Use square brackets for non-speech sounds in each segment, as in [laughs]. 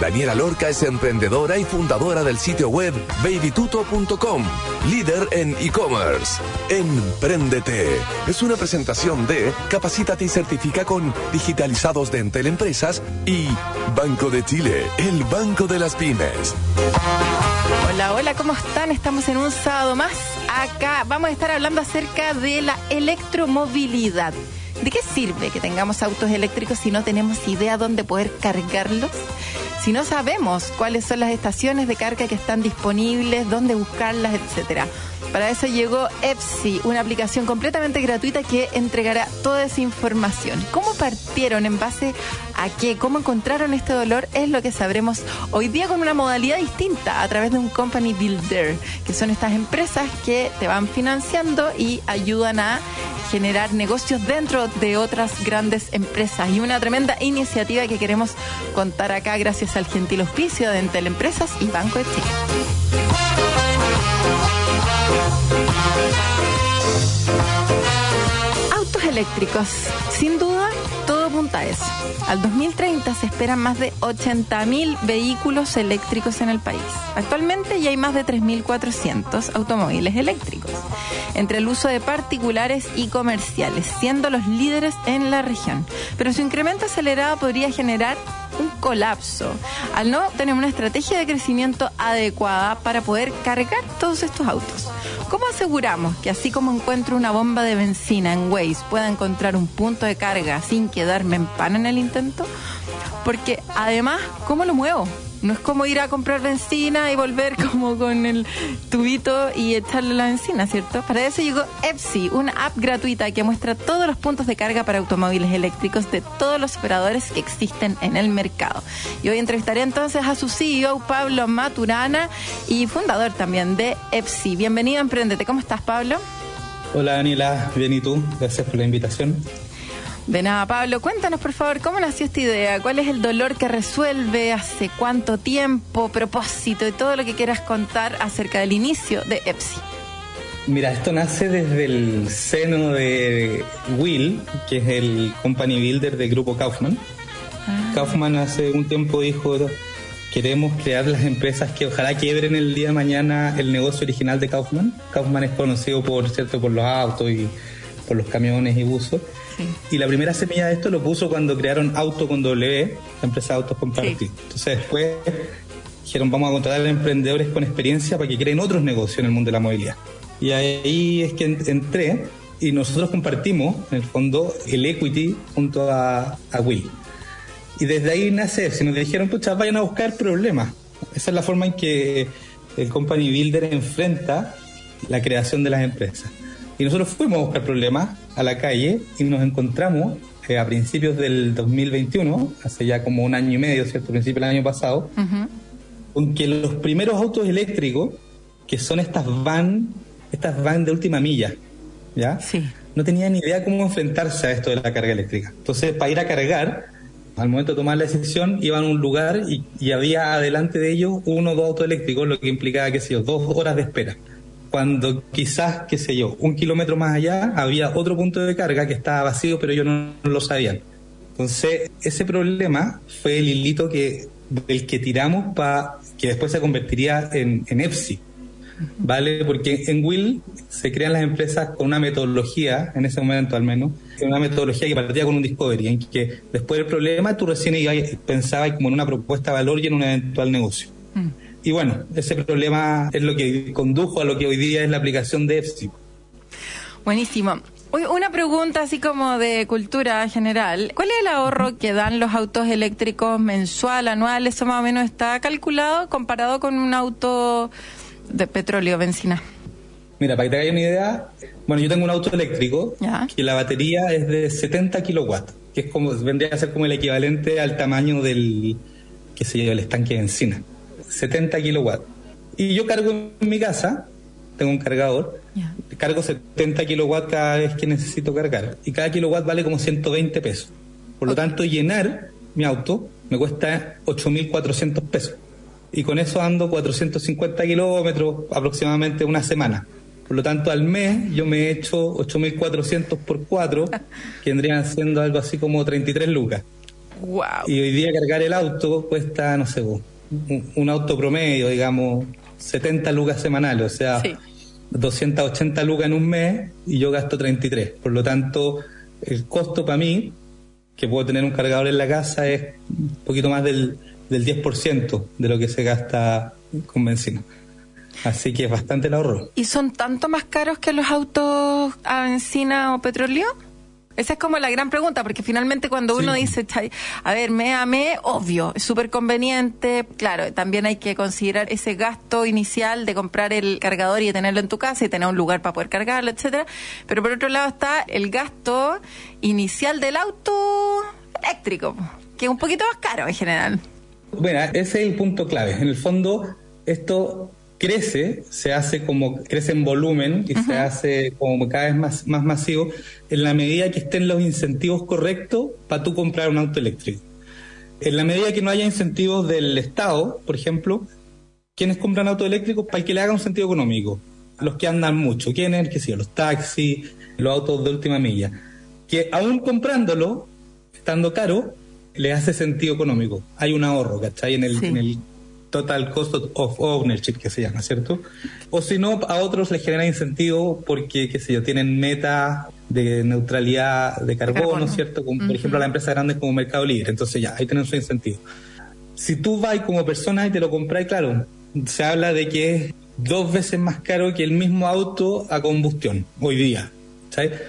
Daniela Lorca es emprendedora y fundadora del sitio web babytuto.com, líder en e-commerce. Empréndete es una presentación de Capacítate y certifica con digitalizados de Entel Empresas y Banco de Chile, el banco de las pymes. Hola, hola, ¿cómo están? Estamos en un sábado más. Acá vamos a estar hablando acerca de la electromovilidad. ¿De qué sirve que tengamos autos eléctricos si no tenemos idea dónde poder cargarlos? Si no sabemos cuáles son las estaciones de carga que están disponibles, dónde buscarlas, etcétera. Para eso llegó EPSI, una aplicación completamente gratuita que entregará toda esa información. ¿Cómo partieron? ¿En base a qué? ¿Cómo encontraron este dolor? Es lo que sabremos hoy día con una modalidad distinta a través de un company builder, que son estas empresas que te van financiando y ayudan a generar negocios dentro de otras grandes empresas y una tremenda iniciativa que queremos contar acá gracias al gentil auspicio de Entel Empresas y Banco de Chile. Autos eléctricos, sin duda, todo apunta a eso. Al 2030 se esperan más de 80.000 vehículos eléctricos en el país. Actualmente ya hay más de 3.400 automóviles eléctricos, entre el uso de particulares y comerciales, siendo los líderes en la región. Pero su incremento acelerado podría generar un colapso al no tener una estrategia de crecimiento adecuada para poder cargar todos estos autos. ¿Cómo aseguramos que así como encuentro una bomba de benzina en Waze pueda encontrar un punto de carga sin quedarme en pan en el intento? Porque además, ¿cómo lo muevo? No es como ir a comprar benzina y volver [laughs] como con el tubito y echarle la benzina, ¿cierto? Para eso llegó EPSI, una app gratuita que muestra todos los puntos de carga para automóviles eléctricos de todos los operadores que existen en el mercado. Y hoy entrevistaré entonces a su CEO, Pablo Maturana, y fundador también de EPSI. Bienvenido a Emprendete. ¿Cómo estás, Pablo? Hola, Daniela. Bien, ¿y tú? Gracias por la invitación. De nada, Pablo. Cuéntanos, por favor, ¿cómo nació esta idea? ¿Cuál es el dolor que resuelve? ¿Hace cuánto tiempo? ¿Propósito? Y todo lo que quieras contar acerca del inicio de EPSI. Mira, esto nace desde el seno de Will, que es el company builder del grupo Kaufman. Ah. Kaufman hace un tiempo dijo, queremos crear las empresas que ojalá quiebren el día de mañana el negocio original de Kaufman. Kaufman es conocido por, cierto, por los autos y por los camiones y buzos. Y la primera semilla de esto lo puso cuando crearon Auto con W, la empresa de autos compartidos. Entonces después dijeron vamos a contratar a emprendedores con experiencia para que creen otros negocios en el mundo de la movilidad. Y ahí es que entré y nosotros compartimos, en el fondo, el equity junto a, a Will. Y desde ahí nace, si nos dijeron, pucha, vayan a buscar problemas. Esa es la forma en que el Company Builder enfrenta la creación de las empresas. Y nosotros fuimos a buscar problemas a la calle y nos encontramos eh, a principios del 2021, hace ya como un año y medio, ¿cierto? Principio del año pasado, con que los primeros autos eléctricos, que son estas van, estas van de última milla, ¿ya? Sí. No tenían ni idea cómo enfrentarse a esto de la carga eléctrica. Entonces, para ir a cargar, al momento de tomar la decisión, iban a un lugar y, y había adelante de ellos uno o dos autos eléctricos, lo que implicaba, qué sé yo, dos horas de espera cuando quizás, qué sé yo, un kilómetro más allá había otro punto de carga que estaba vacío, pero ellos no, lo sabían. Entonces, ese problema fue el hilito que, del que tiramos para que después se convertiría en, en EPSI. ¿Vale? Porque en Will se crean las empresas con una metodología, en ese momento al menos, una metodología que partía con un discovery, en que después del problema tú recién pensabas como en una propuesta de valor y en un eventual negocio. Mm. Y bueno, ese problema es lo que condujo a lo que hoy día es la aplicación de EFSI. Buenísimo. Una pregunta así como de cultura general. ¿Cuál es el ahorro que dan los autos eléctricos mensual, anual? Eso más o menos está calculado comparado con un auto de petróleo, benzina. Mira, para que te hagas una idea, bueno, yo tengo un auto eléctrico que la batería es de 70 kilowatts, que es como vendría a ser como el equivalente al tamaño del, qué sé yo, el estanque de benzina. 70 kilowatts. Y yo cargo en mi casa, tengo un cargador, cargo 70 kilowatts cada vez que necesito cargar. Y cada kilowatt vale como 120 pesos. Por lo tanto, llenar mi auto me cuesta 8.400 pesos. y con eso ando 450 kilómetros aproximadamente una semana. Por lo tanto, al mes yo me he hecho 8.400 por 4, [laughs] que vendrían siendo algo así como 33 lucas. Y hoy día cargar el auto cuesta, no sé, un, auto promedio, digamos, 70 lucas semanales, o sea, 280 lucas en un mes y yo gasto 33. Por lo tanto, el costo para mí, que puedo tener un cargador en la casa, es un poquito más del, del 10% de lo que se gasta con benzina. Así que es bastante el ahorro. ¿Y son tanto más caros que los autos a benzina o petróleo? Esa es como la gran pregunta, porque finalmente cuando uno dice, a ver, me amé, obvio, es súper conveniente. Claro, también hay que considerar ese gasto inicial de comprar el cargador y de tenerlo en tu casa y tener un lugar para poder cargarlo, etcétera. Pero por otro lado está el gasto inicial del auto eléctrico, que es un poquito más caro en general. Bueno, ese es el punto clave. En el fondo, esto crece, se hace como, crece en volumen y se hace como cada vez más, más masivo en la medida que estén los incentivos correctos para tú comprar un auto eléctrico. En la medida que no haya incentivos del Estado, por ejemplo, quienes compran autos eléctricos para que le haga un sentido económico. Los que andan mucho, ¿quiénes? Que sí, los taxis, los autos de última milla. Que aún comprándolo, estando caro, le hace sentido económico. Hay un ahorro, ¿cachai? En el, en el total cost of ownership que se llama, ¿cierto? O si no, a otros les genera incentivo porque, qué sé yo, tienen metas de neutralidad de carbono, ¿cierto? Como, Por ejemplo, la empresa grande como Mercado Libre, entonces ya, ahí tienen su incentivo. Si tú vas como persona y te lo compras, claro, se habla de que es dos veces más caro que el mismo auto a combustión hoy día. ¿sabes?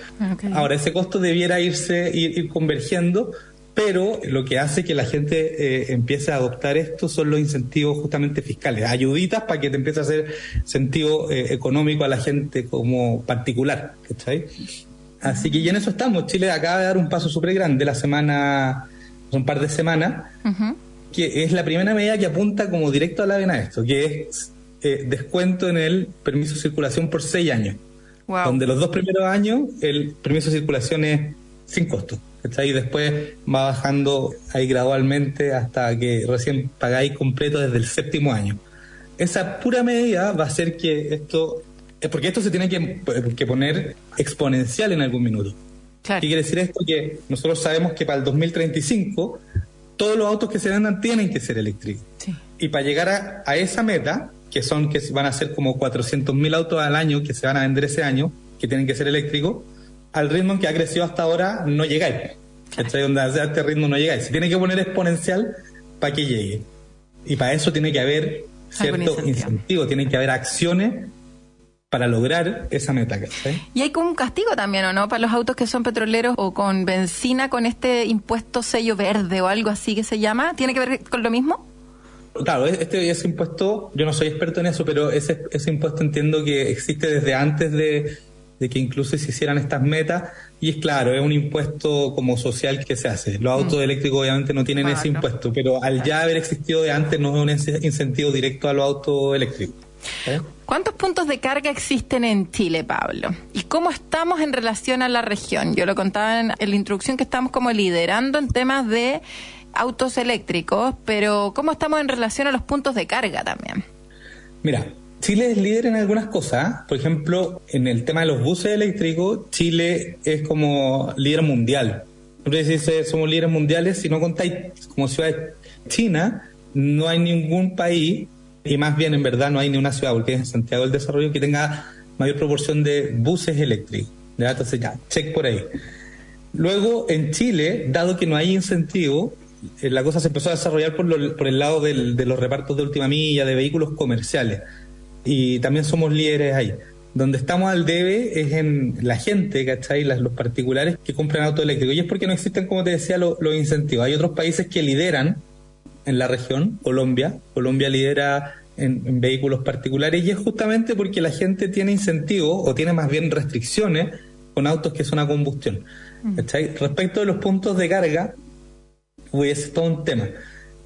Ahora, ese costo debiera irse, ir convergiendo pero lo que hace que la gente eh, empiece a adoptar esto son los incentivos justamente fiscales, ayuditas para que te empiece a hacer sentido eh, económico a la gente como particular, ¿cachai? Así que ya en eso estamos. Chile acaba de dar un paso súper grande la semana, un par de semanas, que es la primera medida que apunta como directo a la vena esto, que es eh, descuento en el permiso de circulación por seis años. Donde los dos primeros años el permiso de circulación es sin costo. Y después va bajando ahí gradualmente hasta que recién pagáis completo desde el séptimo año. Esa pura medida va a hacer que esto, porque esto se tiene que, poner exponencial en algún minuto. ¿Qué quiere decir esto? Que nosotros sabemos que para el 2035 todos los autos que se vendan tienen que ser eléctricos. Y para llegar a, a, esa meta, que son que van a ser como 400.000 autos al año que se van a vender ese año, que tienen que ser eléctricos, al ritmo en que ha crecido hasta ahora no llegáis. Este ritmo no llegáis. Se tiene que poner exponencial para que llegue. Y para eso tiene que haber cierto incentivo. tiene que haber acciones para lograr esa meta. Y hay como un castigo también, ¿o no? Para los autos que son petroleros o con benzina, con este impuesto sello verde o algo así que se llama. ¿Tiene que ver con lo mismo? Claro, este ese impuesto, yo no soy experto en eso, pero ese, ese impuesto entiendo que existe desde antes de, de que incluso se hicieran estas metas. Y es claro, es un impuesto como social que se hace. Los autos mm. eléctricos obviamente no tienen ese impuesto, pero al ya haber existido de antes no es un incentivo directo a los autos eléctricos. ¿Eh? ¿Cuántos puntos de carga existen en Chile, Pablo? ¿Y cómo estamos en relación a la región? Yo lo contaba en, en la introducción que estamos como liderando en temas de autos eléctricos, pero ¿cómo estamos en relación a los puntos de carga también? Mira, Chile es líder en algunas cosas. Por ejemplo, en el tema de los buses eléctricos, Chile es como líder mundial. Siempre somos líderes mundiales, si no contáis como ciudad China, no hay ningún país, y más bien en verdad no hay ni una ciudad, porque es Santiago del Desarrollo, que tenga mayor proporción de buses eléctricos. ¿ya? Entonces ya, check por ahí. Luego, en Chile, dado que no hay incentivo, eh, la cosa se empezó a desarrollar por, por el lado de los repartos de última milla, de vehículos comerciales y también somos líderes ahí. Donde estamos al debe es en la gente, ¿cachai? Las, los particulares que compran auto eléctrico. Y es porque no existen, como te decía, los incentivos. Hay otros países que lideran en la región, Colombia. Colombia lidera en, vehículos particulares y es justamente porque la gente tiene incentivos o tiene más bien restricciones con autos que son a combustión. Mm. ¿cachai? Respecto de los puntos de carga, pues es todo un tema.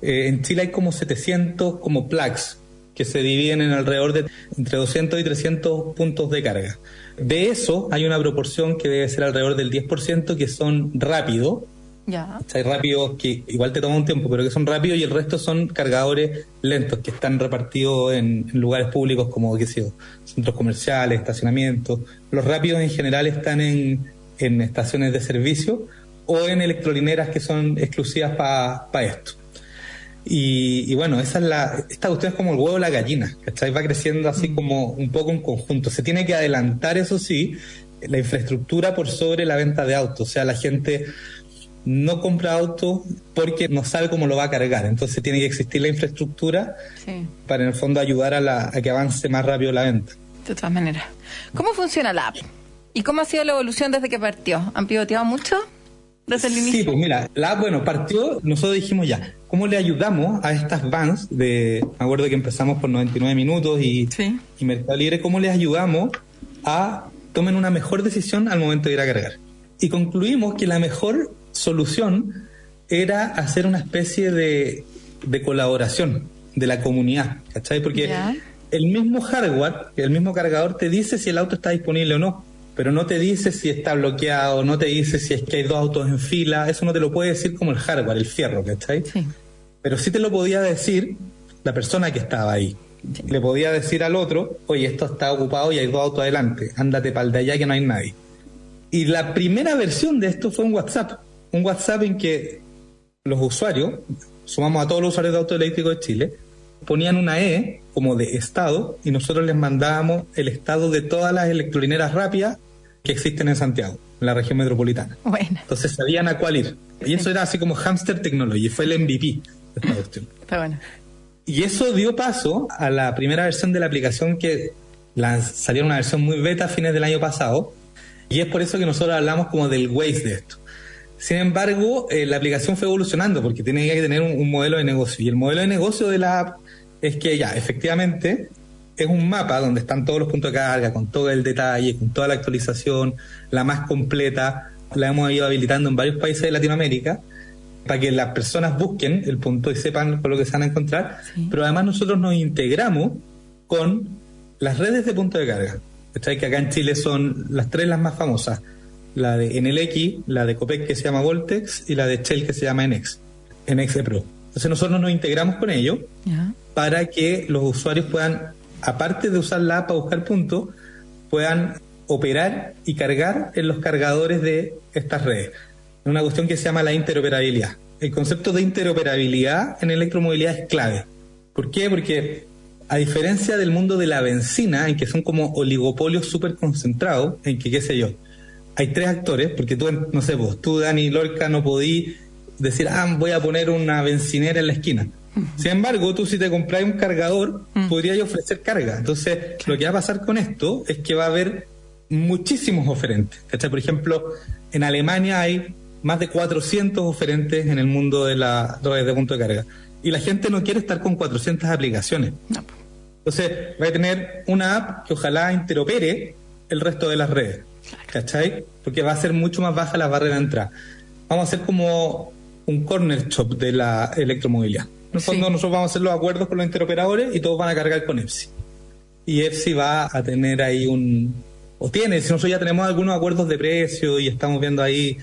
Eh, en Chile hay como 700 como plugs, que se dividen en alrededor de entre 200 y 300 puntos de carga. De eso hay una proporción que debe ser alrededor del 10% que son rápidos, Ya. Hay rápidos que igual te toma un tiempo, pero que son rápidos y el resto son cargadores lentos que están repartidos en, lugares públicos como, qué sé yo, centros comerciales, estacionamientos. Los rápidos en general están en, en estaciones de servicio o en electrolineras que son exclusivas para esto. Y, bueno, esa es la, esta cuestión es como el huevo de la gallina, ¿cachai? Va creciendo así mm. como un poco en conjunto. Se tiene que adelantar, eso sí, la infraestructura por sobre la venta de autos. O sea, la gente no compra autos porque no sabe cómo lo va a cargar. Entonces tiene que existir la infraestructura para en el fondo ayudar a, la, a que avance más rápido la venta. De todas maneras. ¿Cómo funciona la app? ¿Y cómo ha sido la evolución desde que partió? ¿Han pivoteado mucho desde el inicio? Sí, pues mira, la bueno, partió, nosotros dijimos ya, ¿cómo le ayudamos a estas vans de, me acuerdo que empezamos por 99 minutos y, y Mercado Libre, cómo les ayudamos a tomen una mejor decisión al momento de ir a cargar? Y concluimos que la mejor solución era hacer una especie de, de colaboración de la comunidad, ¿cachai? Porque el mismo hardware, el mismo cargador te dice si el auto está disponible o no, pero no te dice si está bloqueado, no te dice si es que hay dos autos en fila, eso no te lo puede decir como el hardware, el fierro, ¿cachai? Sí. Pero sí te lo podía decir la persona que estaba ahí. Le podía decir al otro, oye, esto está ocupado y hay dos autos adelante, ándate para el de allá que no hay nadie. Y la primera versión de esto fue un WhatsApp, un WhatsApp en que los usuarios, sumamos a todos los usuarios de autos eléctricos de Chile, ponían una E como de estado y nosotros les mandábamos el estado de todas las electrolineras rápidas que existen en Santiago, en la región metropolitana. Bueno. Entonces sabían a cuál ir. Y eso era así como Hamster Technology, fue el MVP de esta cuestión. Está bueno. Y eso dio paso a la primera versión de la aplicación que salió una versión muy beta a fines del año pasado. Y es por eso que nosotros hablamos como del Waze de esto. Sin embargo, eh, la aplicación fue evolucionando porque tiene que tener un, modelo de negocio. Y el modelo de negocio de la app es que ya, efectivamente, es un mapa donde están todos los puntos de carga, con todo el detalle, con toda la actualización, la más completa. La hemos ido habilitando en varios países de Latinoamérica para que las personas busquen el punto y sepan con lo que se van a encontrar. Pero además nosotros nos integramos con las redes de punto de carga. Que acá en Chile son las tres las más famosas la de NLX, la de Copec que se llama Voltex y la de Shell que se llama NX, NX Pro. Entonces nosotros nos integramos con ellos para que los usuarios puedan, aparte de usar la app para buscar puntos, puedan operar y cargar en los cargadores de estas redes. Una cuestión que se llama la interoperabilidad. El concepto de interoperabilidad en electromovilidad es clave. ¿Por qué? Porque a diferencia del mundo de la benzina, en que son como oligopolios súper concentrados, en que, qué sé yo, hay tres actores, porque tú, no sé, vos, tú, Dani Lorca, no podí decir, ah, voy a poner una bencinera en la esquina. Sin embargo, tú si te compras un cargador, mm. podrías ofrecer carga. Entonces, lo que va a pasar con esto es que va a haber muchísimos oferentes. Por ejemplo, en Alemania hay más de 400 oferentes en el mundo de la redes de punto de carga. Y la gente no quiere estar con 400 aplicaciones. Entonces, va a tener una app que ojalá interopere el resto de las redes. ¿Cachai? Porque va a ser mucho más baja la barrera de entrada. Vamos a hacer como un corner shop de la electromovilidad. En el fondo, nosotros vamos a hacer los acuerdos con los interoperadores y todos van a cargar con EFSI. Y EFSI va a tener ahí un. O tiene, si nosotros ya tenemos algunos acuerdos de precio y estamos viendo ahí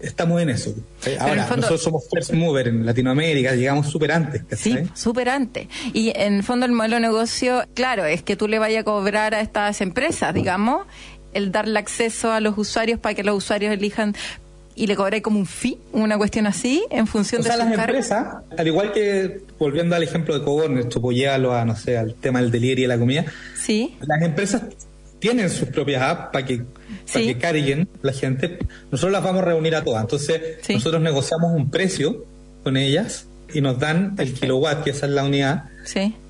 estamos en eso. Ahora, nosotros somos first mover en Latinoamérica, llegamos súper antes. Sí, súper antes. Y en el fondo el modelo de negocio, claro, es que tú le vayas a cobrar a estas empresas, digamos, el darle acceso a los usuarios para que los usuarios elijan y le cobré como un fee, una cuestión así, en función o de sea, las empresas, al igual que, volviendo al ejemplo de Cobor, esto apoyarlo a, no sé, al tema del delivery y la comida, sí. las empresas tienen sus propias apps para que, para que carguen la gente. Nosotros las vamos a reunir a todas. Entonces, nosotros negociamos un precio con ellas y nos dan el kilowatt, que esa es la unidad,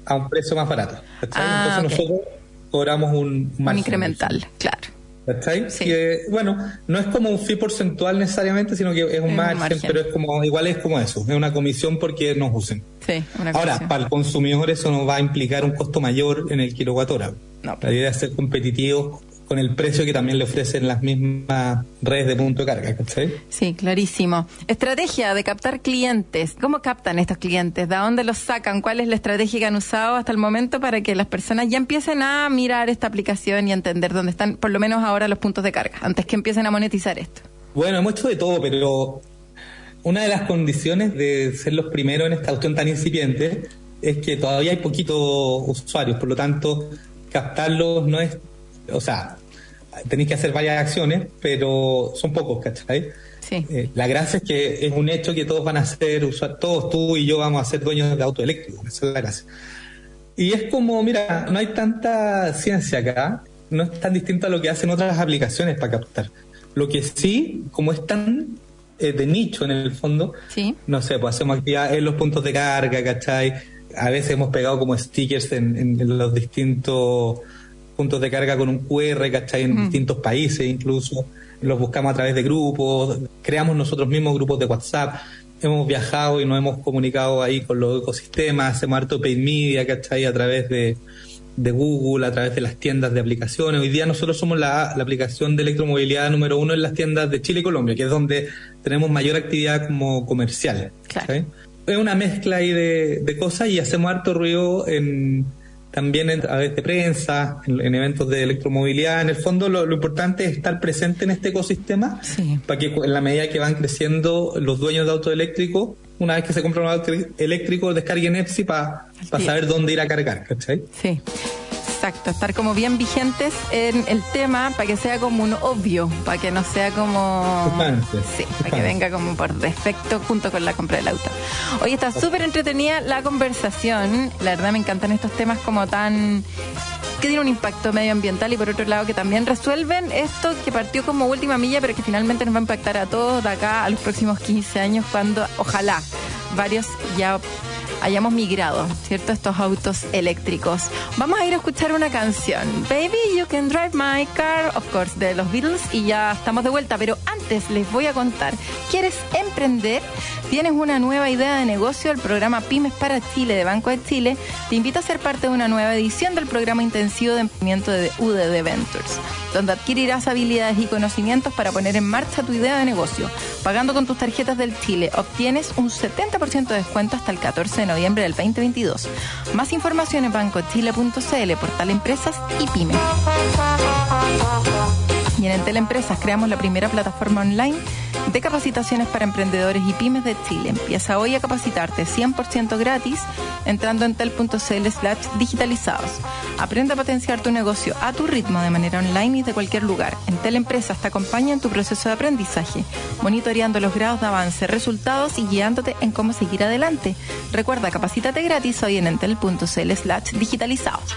a un precio más barato. Ah, Entonces, nosotros cobramos un Un incremental, claro. ¿Cachai? Sí. bueno, no es como un fee porcentual necesariamente, sino que es un, margen, pero es como, igual es como eso, es una comisión porque nos usen. Sí, una Ahora, para el consumidor eso nos va a implicar un costo mayor en el kilowatt hora. No, La idea es ser competitivo con el precio que también le ofrecen las mismas redes de punto de carga, ¿cachai? Sí, clarísimo. Estrategia de captar clientes. ¿Cómo captan estos clientes? ¿De dónde los sacan? ¿Cuál es la estrategia que han usado hasta el momento para que las personas ya empiecen a mirar esta aplicación y a entender dónde están, por lo menos ahora, los puntos de carga, antes que empiecen a monetizar esto? Bueno, hemos hecho de todo, pero una de las condiciones de ser los primeros en esta cuestión tan incipiente es que todavía hay poquitos usuarios, por lo tanto, captarlos no es, o sea, tenéis que hacer varias acciones, pero son pocos, ¿cachai? Sí. Eh, la gracia es que es un hecho que todos van a ser, todos tú y yo vamos a ser dueños de auto eléctrico, esa es la gracia. Y es como, mira, no hay tanta ciencia acá, no es tan distinto a lo que hacen otras aplicaciones para captar. Lo que sí, como es tan eh, de nicho en el fondo, ¿Sí? no sé, pues hacemos actividad en los puntos de carga, ¿cachai? A veces hemos pegado como stickers en, los distintos puntos de carga con un QR, ¿cachai? En distintos países incluso. Los buscamos a través de grupos, creamos nosotros mismos grupos de WhatsApp hemos viajado y nos hemos comunicado ahí con los ecosistemas, hacemos harto paid media, ¿cachai? A través de, Google, a través de las tiendas de aplicaciones. Hoy día nosotros somos la, aplicación de electromovilidad número uno en las tiendas de Chile y Colombia, que es donde tenemos mayor actividad como comercial. Es una mezcla ahí de, de cosas y hacemos harto ruido en también a través de prensa, en, eventos de electromovilidad. En el fondo, lo, importante es estar presente en este ecosistema para que en la medida que van creciendo los dueños de autos eléctricos, una vez que se compran un auto eléctrico, descarguen EPSI para saber dónde ir a cargar, ¿cachai? Sí. Exacto, estar como bien vigentes en el tema para que sea como un obvio, para que no sea como... Sí, para que venga como por defecto junto con la compra del auto. Hoy está súper entretenida la conversación, la verdad me encantan estos temas como tan que tienen un impacto medioambiental y por otro lado que también resuelven esto que partió como última milla pero que finalmente nos va a impactar a todos de acá a los próximos 15 años cuando ojalá varios ya hayamos migrado, ¿cierto? Estos autos eléctricos. Vamos a ir a escuchar una canción. Baby, You Can Drive My Car, of course, de los Beatles y ya estamos de vuelta. Pero antes les voy a contar, ¿quieres emprender? ¿Tienes una nueva idea de negocio? El programa Pymes para Chile de Banco de Chile te invita a ser parte de una nueva edición del programa intensivo de emprendimiento de UDD Ventures, donde adquirirás habilidades y conocimientos para poner en marcha tu idea de negocio. Pagando con tus tarjetas del Chile, obtienes un 70% de descuento hasta el 14 de noviembre del 2022. Más información en bancochile.cl, portal Empresas y Pymes. Y en creamos la primera plataforma online de capacitaciones para emprendedores y pymes de Chile. Empieza hoy a capacitarte 100% gratis entrando en tel.cl slash digitalizados. Aprende a potenciar tu negocio a tu ritmo de manera online y de cualquier lugar. Entel Empresas te acompaña en tu proceso de aprendizaje, monitoreando los grados de avance, resultados y guiándote en cómo seguir adelante. Recuerda, capacítate gratis hoy en entel.cl slash digitalizados.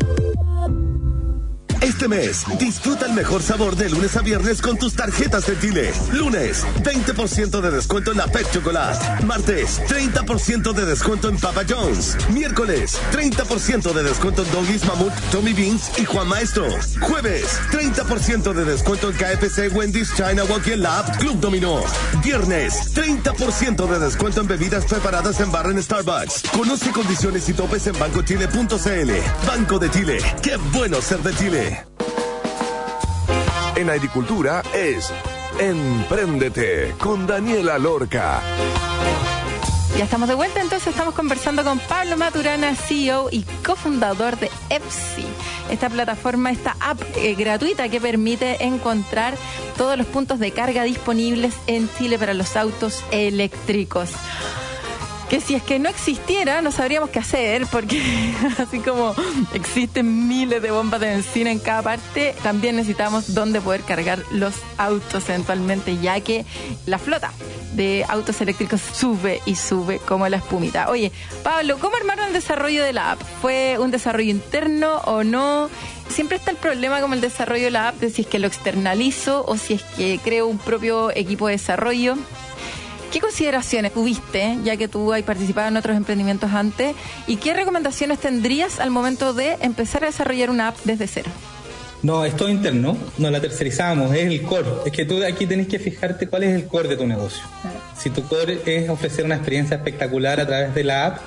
Este mes, disfruta el mejor sabor de lunes a viernes con tus tarjetas de Chile. Lunes, 20% de descuento en la Pet Chocolate. Martes, 30% de descuento en Papa John's. Miércoles, 30% de descuento en Doggies Mamut, Tommy Beans y Juan Maestro. Jueves, 30% de descuento en KFC, Wendy's, China Walkie Lab, Club Dominó. Viernes, 30% de descuento en bebidas preparadas en bar en Starbucks. Conoce condiciones y topes en bancochile.cl. Banco de Chile. Qué bueno ser de Chile. En agricultura es Empréndete con Daniela Lorca. Ya estamos de vuelta, entonces estamos conversando con Pablo Maturana, CEO y cofundador de EPSI, esta plataforma, esta app eh, gratuita que permite encontrar todos los puntos de carga disponibles en Chile para los autos eléctricos que si es que no existiera no sabríamos qué hacer porque [laughs] así como existen miles de bombas de benzina en cada parte, también necesitamos dónde poder cargar los autos eventualmente ya que la flota de autos eléctricos sube y sube como la espumita. Oye, Pablo, ¿cómo armaron el desarrollo de la app? ¿Fue un desarrollo interno o no? Siempre está el problema con el desarrollo de la app de si es que lo externalizo o si es que creo un propio equipo de desarrollo. ¿Qué consideraciones tuviste, ya que tú has participado en otros emprendimientos antes, y qué recomendaciones tendrías al momento de empezar a desarrollar una app desde cero? No, es todo interno, no la tercerizamos, es el core. Es que tú aquí tenés que fijarte cuál es el core de tu negocio. Si tu core es ofrecer una experiencia espectacular a través de la app,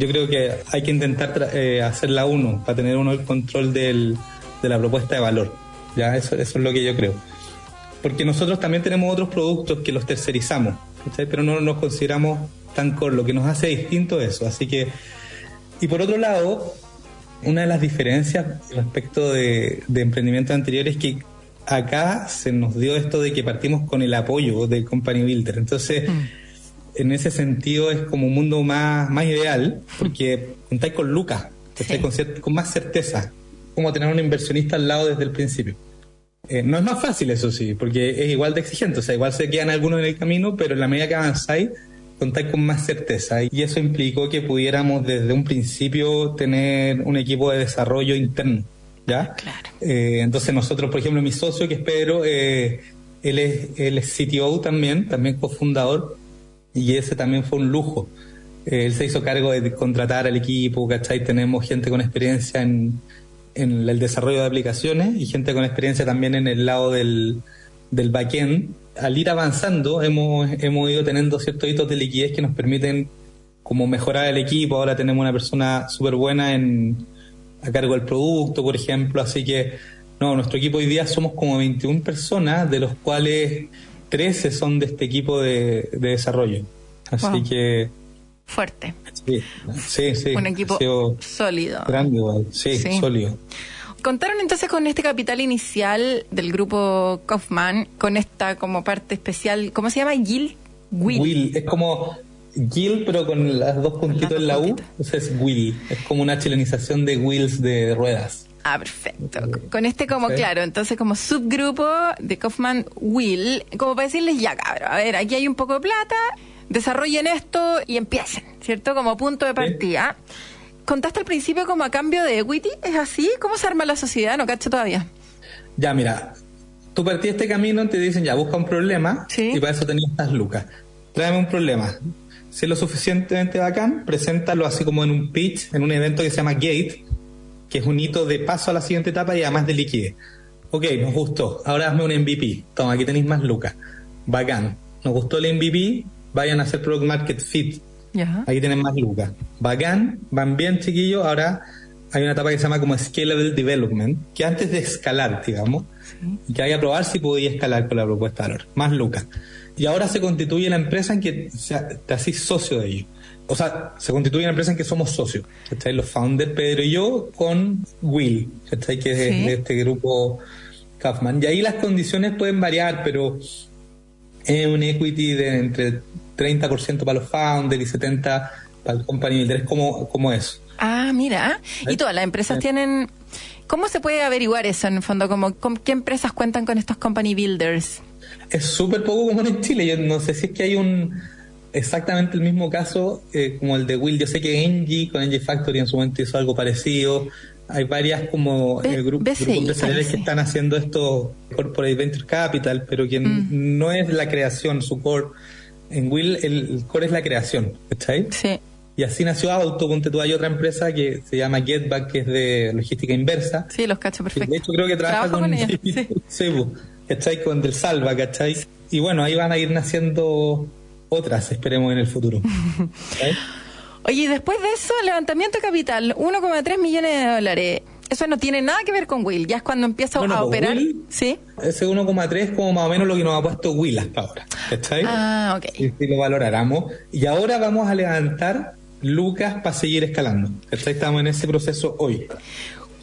yo creo que hay que intentar eh, hacerla uno, para tener uno el control del, de la propuesta de valor. Ya, eso, eso es lo que yo creo. Porque nosotros también tenemos otros productos que los tercerizamos pero no nos consideramos tan core, lo que nos hace distinto eso. Así que, y por otro lado, una de las diferencias respecto de, emprendimientos anteriores es que acá se nos dio esto de que partimos con el apoyo del Company Builder. Entonces, mm. en ese sentido es como un mundo más, más ideal, porque contáis con Lucas, con, con, más certeza, como tener un inversionista al lado desde el principio. Eh, no es más fácil, eso sí, porque es igual de exigente. O sea, igual se quedan algunos en el camino, pero en la medida que avanzáis, contáis con más certeza. Y eso implicó que pudiéramos desde un principio tener un equipo de desarrollo interno. ¿Ya? Claro. Eh, entonces nosotros, por ejemplo, mi socio, que es Pedro, eh, él, es, él es CTO también, también cofundador, y ese también fue un lujo. él se hizo cargo de contratar al equipo, ¿cachai? Tenemos gente con experiencia en, en el desarrollo de aplicaciones y gente con experiencia también en el lado del, del backend. Al ir avanzando hemos, hemos ido teniendo ciertos hitos de liquidez que nos permiten como mejorar el equipo. Ahora tenemos una persona súper buena en, a cargo del producto, por ejemplo. Así que, no, nuestro equipo hoy día somos como 21 personas, de los cuales 13 son de este equipo de, desarrollo. Así que fuerte. Sí, sí, Un equipo sólido. Grande igual, sí, sólido. Contaron entonces con este capital inicial del grupo Kaufman, con esta como parte especial, ¿cómo se llama? Gil. Will. Will. Es como Gil, pero con las dos puntitos en la U. O sea, es Will. Es como una chilenización de wheels de ruedas. Ah, perfecto. Con este como, claro, entonces como subgrupo de Kaufman Will, como para decirles, ya cabrón, a ver, aquí hay un poco de plata, desarrollen esto y empiecen, ¿cierto? Como punto de partida. Contaste al principio como a cambio de equity, ¿es así? ¿Cómo se arma la sociedad? No cacho todavía. Ya, mira, tú partí este camino, te dicen, ya, busca un problema y para eso tenías estas lucas. Tráeme un problema. Si es lo suficientemente bacán, preséntalo así como en un pitch, en un evento que se llama Gate, que es un hito de paso a la siguiente etapa y además de liquidez. Ok, nos gustó. Ahora hazme un MVP. Toma, aquí tenéis más lucas. Bacán. Nos gustó el MVP, vayan a hacer Product Market Fit. Ahí tienen más lucas. Bacán, van bien chiquillos. Ahora hay una etapa que se llama como Scalable Development, que antes de escalar, digamos, que hay que probar si podía escalar con la propuesta de valor. Más lucas. Y ahora se constituye la empresa en que te haces socio de ellos. o sea, se constituye una empresa en que somos socios, ¿cachai? Los founders, Pedro y yo, con Will, ¿cachai? Que es de este grupo Kaufman. Y ahí las condiciones pueden variar, pero es un equity de entre 30% para los founders y 70% para el company builder. Es como, como eso. Ah, mira. Y todas las empresas tienen... ¿Cómo se puede averiguar eso en el fondo? Como, ¿Qué empresas cuentan con estos company builders? Es súper poco común en Chile. Yo no sé si es que hay un exactamente el mismo caso eh, como el de Will. Yo sé que Engie con Engie Factory en su momento hizo algo parecido. Hay varias como grupo, grupos empresariales que están haciendo esto Corporate Venture Capital, pero que mm. no es la creación, su core. En Will el, core es la creación, ¿cachai? Sí. Y así nació Auto, tú, hay otra empresa que se llama Getback, que es de logística inversa. Sí, los cacho perfecto. De hecho, creo que trabaja con, con [laughs] sí. ¿cachai? Con Del Salva, ¿cachai? Y bueno, ahí van a ir naciendo otras, esperemos, en el futuro. [laughs] Oye, después de eso, levantamiento de capital, 1,3 millones de dólares. Eso no tiene nada que ver con Will, ya es cuando empieza a pues, operar. ¿Sí? Ese 1,3 es como más o menos lo que nos ha puesto Will hasta ahora. ¿Está Ah, ok. Y si lo valoráramos. Y ahora vamos a levantar Lucas para seguir escalando. Estamos en ese proceso hoy.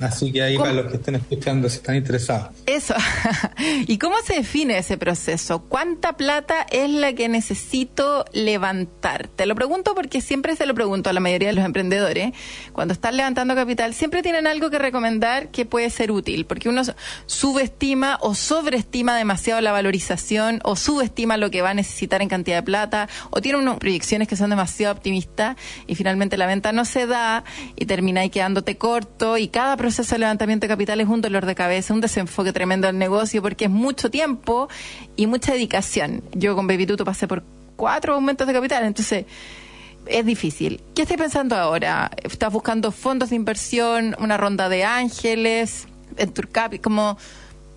Así que ahí para los que estén escuchando, si están interesados. Eso. [laughs] ¿Y cómo se define ese proceso? ¿Cuánta plata es la que necesito levantar? Te lo pregunto porque siempre se lo pregunto a la mayoría de los emprendedores. Cuando están levantando capital, siempre tienen algo que recomendar que puede ser útil, porque uno subestima o sobreestima demasiado la valorización o subestima lo que va a necesitar en cantidad de plata o tiene unas proyecciones que son demasiado optimistas y finalmente la venta no se da y termina ahí quedándote corto y cada proceso proceso de levantamiento de capital es un dolor de cabeza, un desenfoque tremendo al negocio porque es mucho tiempo y mucha dedicación. Yo con Baby Tuto pasé por cuatro aumentos de capital, entonces es difícil. ¿Qué estás pensando ahora? ¿Estás buscando fondos de inversión, una ronda de ángeles, en Turcapi? Como,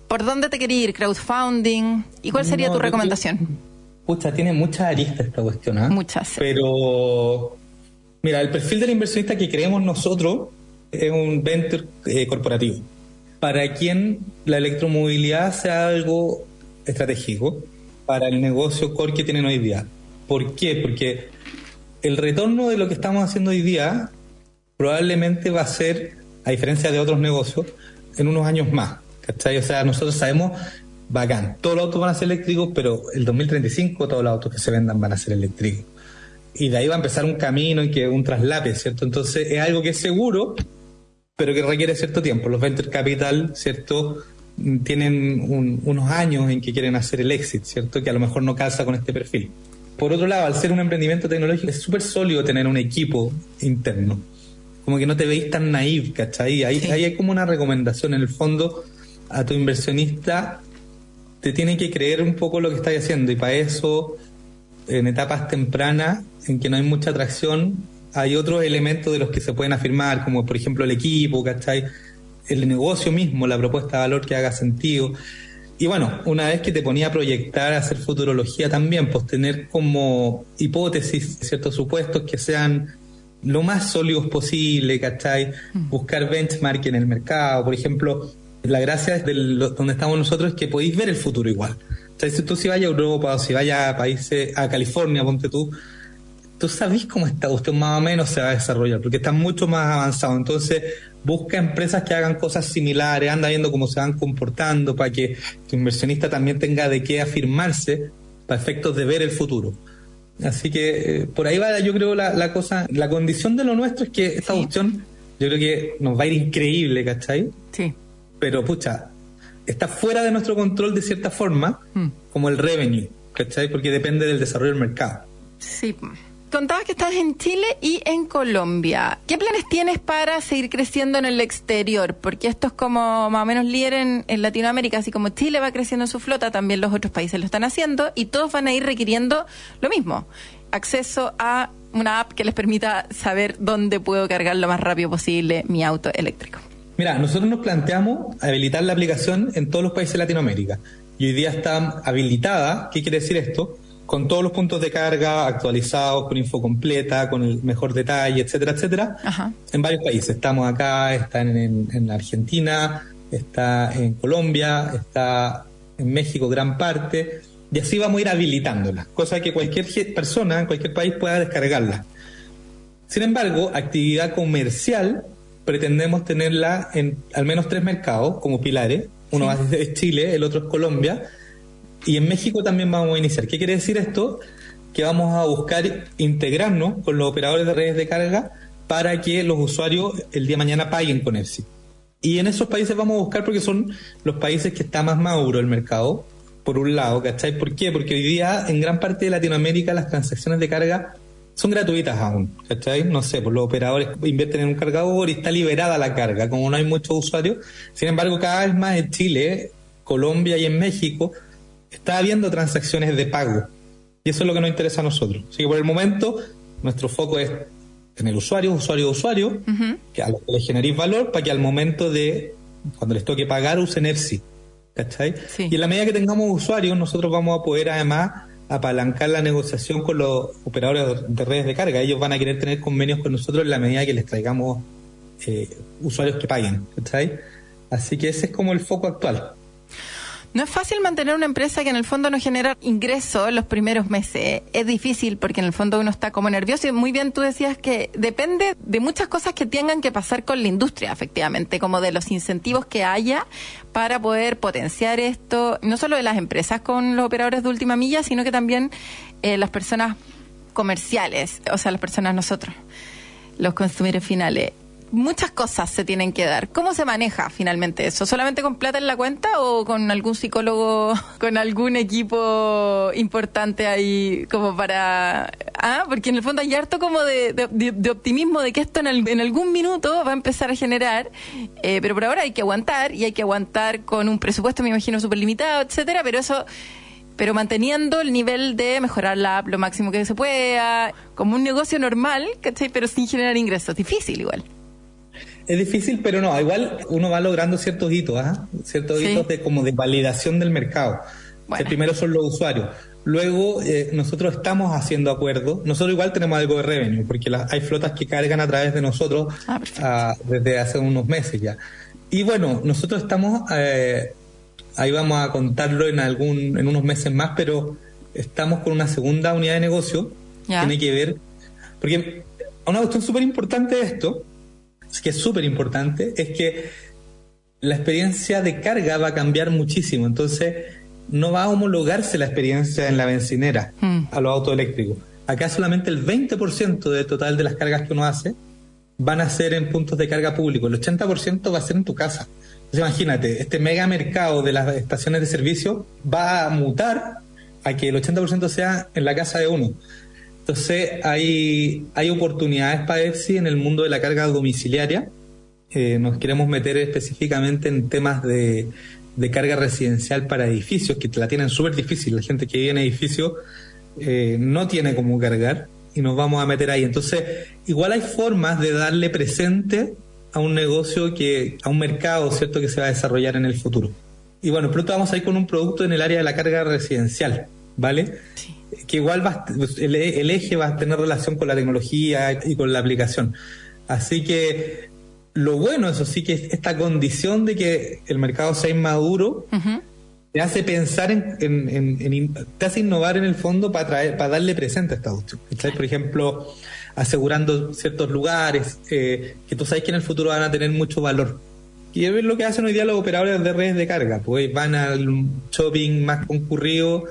¿Por dónde te quería ir? ¿Crowdfunding? ¿Y cuál sería tu recomendación? Pucha, tiene muchas aristas esta cuestión, ¿eh? Muchas. Pero, mira, el perfil del inversionista que creemos nosotros es un venture eh, corporativo. Para quien la electromovilidad sea algo estratégico para el negocio core que tienen hoy día. ¿Por qué? Porque el retorno de lo que estamos haciendo hoy día probablemente va a ser, a diferencia de otros negocios, en unos años más. ¿Cachai? O sea, nosotros sabemos, bacán, todos los autos van a ser eléctricos, pero el 2035 todos los autos que se vendan van a ser eléctricos. Y de ahí va a empezar un camino y que un traslape, ¿cierto? Entonces es algo que es seguro, pero que requiere cierto tiempo. Los venture capital, ¿cierto? Tienen unos años en que quieren hacer el exit, ¿cierto? Que a lo mejor no calza con este perfil. Por otro lado, al ser un emprendimiento tecnológico, es súper sólido tener un equipo interno. Como que no te veis tan naive, ¿cachai? Ahí, ahí hay como una recomendación. En el fondo, a tu inversionista te tiene que creer un poco lo que estás haciendo y para eso, en etapas tempranas, en que no hay mucha atracción, hay otros elementos de los que se pueden afirmar, como por ejemplo el equipo, ¿cachai? El negocio mismo, la propuesta de valor que haga sentido. Y bueno, una vez que te ponía a proyectar, a hacer futurología también, pues tener como hipótesis, ciertos supuestos que sean lo más sólidos posible, ¿cachai? Mm. Buscar benchmark en el mercado. Por ejemplo, la gracia de donde estamos nosotros es que podéis ver el futuro igual. O sea, si tú si vayas a Europa o si vayas a países, a California, ponte tú, tú sabes cómo está usted más o menos se va a desarrollar, porque está mucho más avanzado. Entonces, busca empresas que hagan cosas similares, anda viendo cómo se van comportando para que tu inversionista también tenga de qué afirmarse para efectos de ver el futuro. Así que eh, por ahí va, yo creo, la, cosa. La condición de lo nuestro es que esta opción, yo creo que nos va a ir increíble, ¿cachai? Sí. Pero, pucha, está fuera de nuestro control de cierta forma, mm. como el revenue, ¿cachai? Porque depende del desarrollo del mercado. Sí contabas que estás en Chile y en Colombia. ¿Qué planes tienes para seguir creciendo en el exterior? Porque esto es como más o menos líder en, Latinoamérica, así como Chile va creciendo su flota, también los otros países lo están haciendo y todos van a ir requiriendo lo mismo, acceso a una app que les permita saber dónde puedo cargar lo más rápido posible mi auto eléctrico. Mira, nosotros nos planteamos habilitar la aplicación en todos los países de Latinoamérica y hoy día está habilitada. ¿Qué quiere decir esto? Con todos los puntos de carga actualizados, con info completa, con el mejor detalle, etcétera, etcétera, en varios países. Estamos acá, está en, en, Argentina, está en Colombia, está en México gran parte, y así vamos a ir habilitándola, cosa que cualquier persona en cualquier país pueda descargarla. Sin embargo, actividad comercial pretendemos tenerla en al menos tres mercados como pilares. Uno es Chile, el otro es Colombia y en México también vamos a iniciar. ¿Qué quiere decir esto? Que vamos a buscar integrarnos con los operadores de redes de carga para que los usuarios el día de mañana paguen con EFSI. Y en esos países vamos a buscar porque son los países que está más maduro el mercado, por un lado, ¿cachai? ¿Por qué? Porque hoy día en gran parte de Latinoamérica las transacciones de carga son gratuitas aún, ¿cachai? No sé, pues los operadores invierten en un cargador y está liberada la carga, como no hay muchos usuarios. Sin embargo, cada vez más en Chile, Colombia y en México está habiendo transacciones de pago. Y eso es lo que nos interesa a nosotros. Así que por el momento, nuestro foco es tener usuarios, usuarios, usuarios, que a los que les generéis valor para que al momento de, cuando les toque pagar, usen EFSI. ¿Cachai? Y en la medida que tengamos usuarios, nosotros vamos a poder además apalancar la negociación con los operadores de redes de carga. Ellos van a querer tener convenios con nosotros en la medida que les traigamos eh, usuarios que paguen. ¿cachai? Así que ese es como el foco actual. No es fácil mantener una empresa que en el fondo no genera ingresos los primeros meses. Es difícil porque en el fondo uno está como nervioso y muy bien tú decías que depende de muchas cosas que tengan que pasar con la industria, efectivamente, como de los incentivos que haya para poder potenciar esto, no solo de las empresas con los operadores de última milla, sino que también eh, las personas comerciales, o sea, las personas nosotros, los consumidores finales muchas cosas se tienen que dar. ¿Cómo se maneja finalmente eso? ¿Solamente con plata en la cuenta o con algún psicólogo, [laughs] con algún equipo importante ahí como para... Ah, porque en el fondo hay harto como de, optimismo de que esto en, algún minuto va a empezar a generar, eh, pero por ahora hay que aguantar y hay que aguantar con un presupuesto, me imagino, súper limitado, etcétera, pero eso pero manteniendo el nivel de mejorar la app lo máximo que se pueda, como un negocio normal, ¿cachai? Pero sin generar ingresos. Difícil igual. Es difícil, pero no, igual uno va logrando ciertos hitos, ¿ah? ciertos hitos de como de validación del mercado. El primero son los usuarios. Luego eh, nosotros estamos haciendo acuerdos. Nosotros igual tenemos algo de revenue, porque hay flotas que cargan a través de nosotros ah, ah, desde hace unos meses ya. Y bueno, nosotros estamos, eh, ahí vamos a contarlo en algún, en unos meses más, pero estamos con una segunda unidad de negocio. Tiene que ver, porque una cuestión súper importante de esto que es súper importante, es que la experiencia de carga va a cambiar muchísimo. Entonces, no va a homologarse la experiencia en la bencinera mm. a los autos eléctricos. Acá solamente el 20% del total de las cargas que uno hace van a ser en puntos de carga público. El 80% va a ser en tu casa. Entonces, imagínate, este mega mercado de las estaciones de servicio va a mutar a que el 80% sea en la casa de uno. Entonces hay, hay oportunidades para EFSI en el mundo de la carga domiciliaria. Eh, nos queremos meter específicamente en temas de, carga residencial para edificios, que la tienen súper difícil. La gente que vive en edificios eh, no tiene cómo cargar y nos vamos a meter ahí. Entonces, igual hay formas de darle presente a un negocio que, a un mercado, ¿cierto?, que se va a desarrollar en el futuro. Y bueno, pronto vamos a ir con un producto en el área de la carga residencial, ¿vale? Sí que igual va, el, eje va a tener relación con la tecnología y con la aplicación. Así que lo bueno, eso sí, que esta condición de que el mercado sea inmaduro te hace pensar en, te hace innovar en el fondo para traer, para darle presente a esta cuestión. Por ejemplo, asegurando ciertos lugares eh, que tú sabes que en el futuro van a tener mucho valor. Y es lo que hacen hoy día los operadores de redes de carga, pues van al shopping más concurrido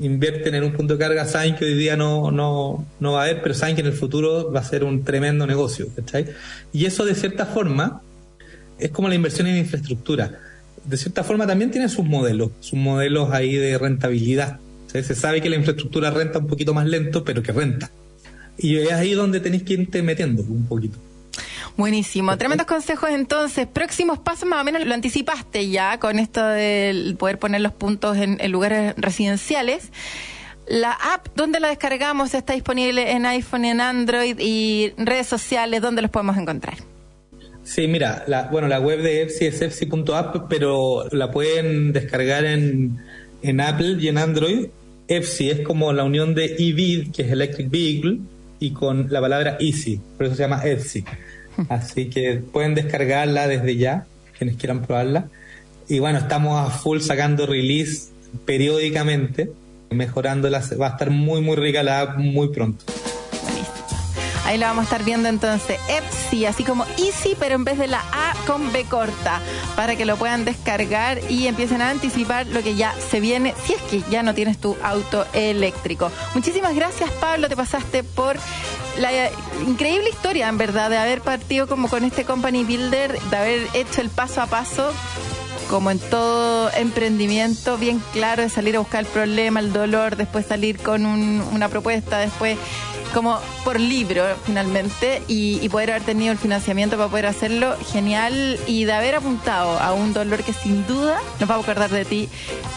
invierten en un punto de carga, saben que hoy día no, no, no va a haber, pero saben que en el futuro va a ser un tremendo negocio. ¿cachai? Y eso de cierta forma es como la inversión en infraestructura. De cierta forma también tiene sus modelos, sus modelos ahí de rentabilidad. Se sabe que la infraestructura renta un poquito más lento, pero que renta. Y es ahí donde tenéis que irte metiendo un poquito. Buenísimo. Tremendos consejos entonces. Próximos pasos más o menos lo anticipaste ya con esto de poder poner los puntos en, lugares residenciales. La app, ¿dónde la descargamos? Está disponible en iPhone y en Android y redes sociales, ¿dónde los podemos encontrar? Sí, mira, la, bueno, la web de EFSI es EFSI.app, pero la pueden descargar en, en Apple y en Android. EFSI es como la unión de EV, que es Electric Vehicle, y con la palabra Easy, por eso se llama EFSI. [laughs] Así que pueden descargarla desde ya, quienes quieran probarla. Y bueno, estamos a full sacando release periódicamente, mejorándola. Va a estar muy, muy rica la app muy pronto. Ahí la vamos a estar viendo entonces. Epsi, así como Easy, pero en vez de la A con B corta, para que lo puedan descargar y empiecen a anticipar lo que ya se viene, si es que ya no tienes tu auto eléctrico. Muchísimas gracias, Pablo. Te pasaste por la increíble historia, en verdad, de haber partido como con este company builder, de haber hecho el paso a paso como en todo emprendimiento, bien claro de salir a buscar el problema, el dolor, después salir con una propuesta, después como por libro finalmente y, poder haber tenido el financiamiento para poder hacerlo, genial y de haber apuntado a un dolor que sin duda nos va a acordar de ti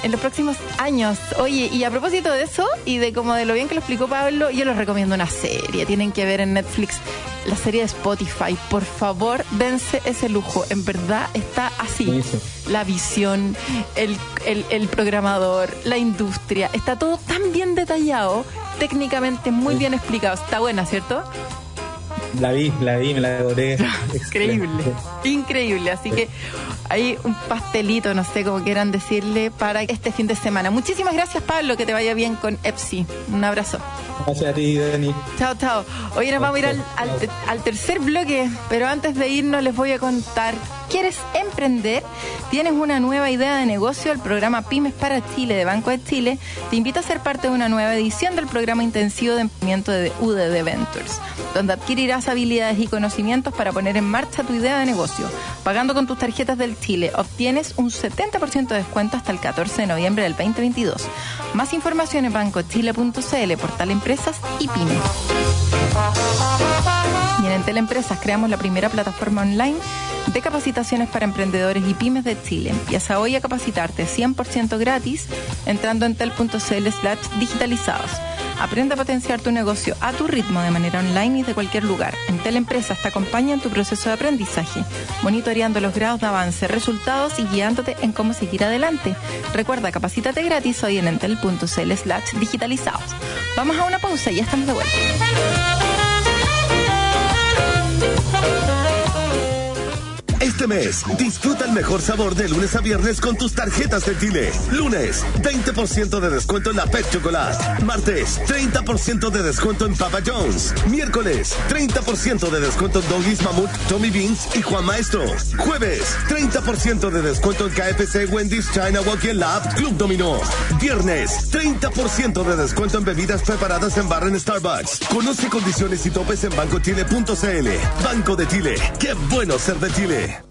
en los próximos años. Oye, y a propósito de eso y de como de lo bien que lo explicó Pablo, yo les recomiendo una serie, tienen que ver en Netflix la serie de Spotify. Por favor, dense ese lujo. En verdad está así. La visión, el, el, programador, la industria. Está todo tan bien detallado, técnicamente muy bien explicado. Está buena, ¿cierto? La vi, la vi, me la devoré. [laughs] Increíble, increíble. Así que hay un pastelito, no sé cómo quieran decirle, para este fin de semana. Muchísimas gracias, Pablo, que te vaya bien con Epsi. Un abrazo. Gracias a ti, Dani. Chao, chao. Hoy nos vamos a ir al, al tercer bloque, pero antes de irnos les voy a contar ¿Quieres emprender? ¿Tienes una nueva idea de negocio? El programa Pymes para Chile de Banco de Chile te invita a ser parte de una nueva edición del programa intensivo de emprendimiento de UDD Ventures, donde adquirirás habilidades y conocimientos para poner en marcha tu idea de negocio. Pagando con tus tarjetas del Chile, obtienes un 70% de descuento hasta el 14 de noviembre del 2022. Más información en bancochile.cl, portal empresas y pymes. Y en Entel Empresas creamos la primera plataforma online de capacitaciones para emprendedores y pymes de Chile. Empieza hoy a capacitarte 100% gratis entrando en tel.cl slash digitalizados. Aprende a potenciar tu negocio a tu ritmo de manera online y de cualquier lugar. Entel Empresas te acompaña en tu proceso de aprendizaje, monitoreando los grados de avance, resultados y guiándote en cómo seguir adelante. Recuerda, capacítate gratis hoy en entel.cl slash digitalizados. Vamos a una pausa y ya estamos de vuelta. Este mes, disfruta el mejor sabor de lunes a viernes con tus tarjetas de Chile. Lunes, 20% de descuento en la Pet Chocolate. Martes, 30% de descuento en Papa John's. Miércoles, 30% de descuento en Doggies Mammoth, Tommy Beans y Juan Maestro. Jueves, 30% de descuento en KFC, Wendy's, China Walking Lab, Club Dominó. Viernes, 30% de descuento en bebidas preparadas en bar en Starbucks. Conoce condiciones y topes en bancochile.cl. Banco de Chile. Qué bueno ser de Chile.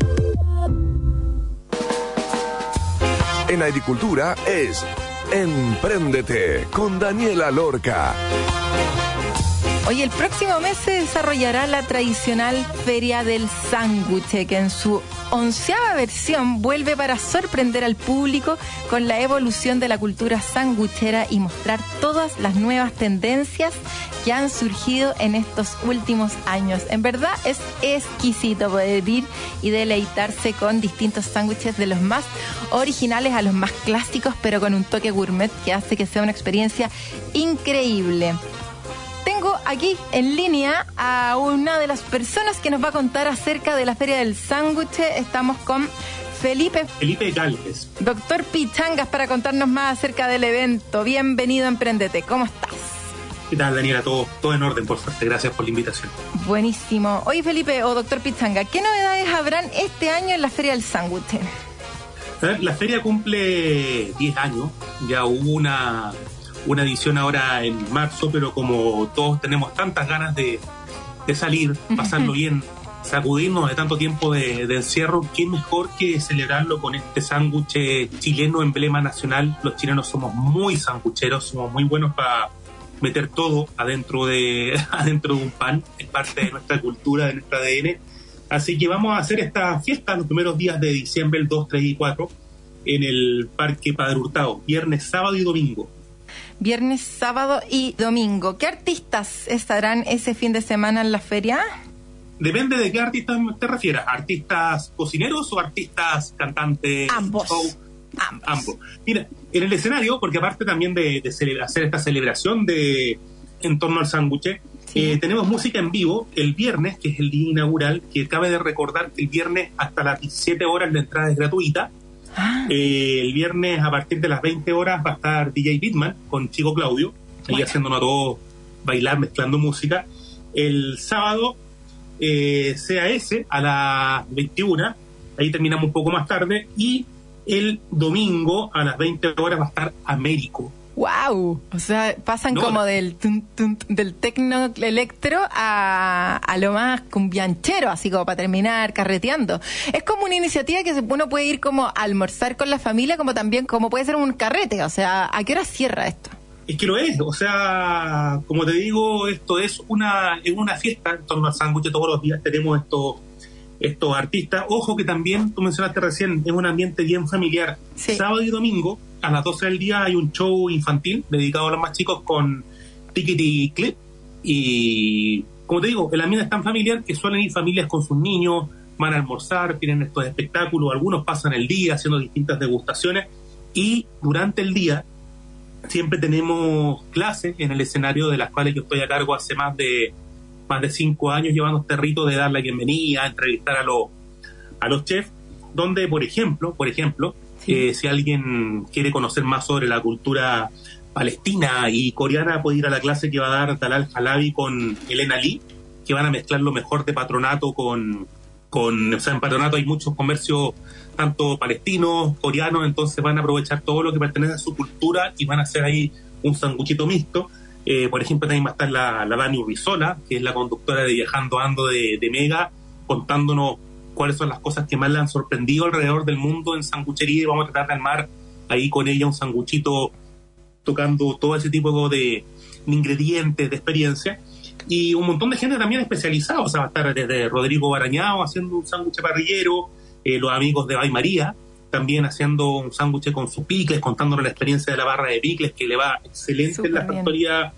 En agricultura es Empréndete con Daniela Lorca. Hoy el próximo mes se desarrollará la tradicional Feria del Sándwich, que en su onceava versión vuelve para sorprender al público con la evolución de la cultura sanguchera y mostrar todas las nuevas tendencias que han surgido en estos últimos años. En verdad es exquisito poder ir y deleitarse con distintos sándwiches de los más originales a los más clásicos, pero con un toque gourmet que hace que sea una experiencia increíble tengo aquí en línea a una de las personas que nos va a contar acerca de la Feria del Sándwich. Estamos con Felipe. Felipe Galvez. Doctor Pichangas para contarnos más acerca del evento. Bienvenido a Emprendete. ¿Cómo estás? ¿Qué tal, Daniela? Todo, todo en orden, por suerte. Gracias por la invitación. Buenísimo. Oye, Felipe o doctor Pichanga, ¿qué novedades habrán este año en la Feria del Sándwich? La feria cumple 10 años. Ya hubo una una edición ahora en marzo, pero como todos tenemos tantas ganas de, salir, pasarlo bien, sacudirnos de tanto tiempo de, encierro, qué mejor que celebrarlo con este sándwich chileno emblema nacional. Los chilenos somos muy sangucheros, somos muy buenos para meter todo adentro de, [laughs] adentro de un pan, es parte de nuestra cultura, de nuestro ADN. Así que vamos a hacer esta fiesta los primeros días de diciembre, el 2, 3 y 4, en el Parque Padre Hurtado, viernes, sábado y domingo viernes, sábado y domingo. ¿Qué artistas estarán ese fin de semana en la feria? Depende de qué artistas te refieras, artistas cocineros o artistas cantantes. Ambos. show? Ambos. Mira, en el escenario, porque aparte también de, hacer esta celebración de en torno al sándwich, eh, tenemos música en vivo el viernes, que es el día inaugural, que cabe de recordar que el viernes hasta las 17 horas la entrada es gratuita. Ah, Eh, el viernes a partir de las 20 horas va a estar DJ Bitman con Chico Claudio, ahí Bueno. haciéndonos a todos bailar, mezclando música. El sábado eh, CAS a las 21, ahí terminamos un poco más tarde, y el domingo a las 20 horas va a estar Américo. Wow. O sea, pasan No. como del tun, tun, del tecno electro a, a lo más cumbianchero, así como para terminar carreteando. Es como una iniciativa que uno puede ir como a almorzar con la familia, como también como puede ser un carrete. O sea, ¿a qué hora cierra esto? Es que lo es, o sea, como te digo, esto es una, es una fiesta en torno al sándwich, todos los días tenemos estos estos artistas. Ojo que también, tú mencionaste recién, es un ambiente bien familiar. Sí. Sábado y domingo, a las 12 del día, hay un show infantil dedicado a los más chicos con Tickety Clip. Y, como te digo, el ambiente es tan familiar que suelen ir familias con sus niños, van a almorzar, tienen estos espectáculos, algunos pasan el día haciendo distintas degustaciones. Y durante el día, siempre tenemos clases en el escenario de las cuales yo estoy a cargo hace más de más de cinco años llevando este rito de dar la bienvenida, entrevistar a los a los chefs, donde por ejemplo, por ejemplo, eh, si alguien quiere conocer más sobre la cultura palestina y coreana puede ir a la clase que va a dar Talal Halabi con Elena Lee, que van a mezclar lo mejor de patronato con con, o sea, en patronato hay muchos comercios, tanto palestinos, coreanos, entonces van a aprovechar todo lo que pertenece a su cultura y van a hacer ahí un sanguchito mixto. Eh, por ejemplo, también va a estar la, la Dani Urbizola, que es la conductora de Viajando Ando de, Mega, contándonos cuáles son las cosas que más le han sorprendido alrededor del mundo en sanguchería y vamos a tratar de armar ahí con ella un sanguchito tocando todo ese tipo de, de ingredientes, de experiencia. Y un montón de gente también especializada, o sea, va a estar desde Rodrigo Barañao haciendo un sándwich parrillero, eh, los amigos de Bay María también haciendo un sándwich con sus picles, contándonos la experiencia de la barra de picles que le va excelente en la factoría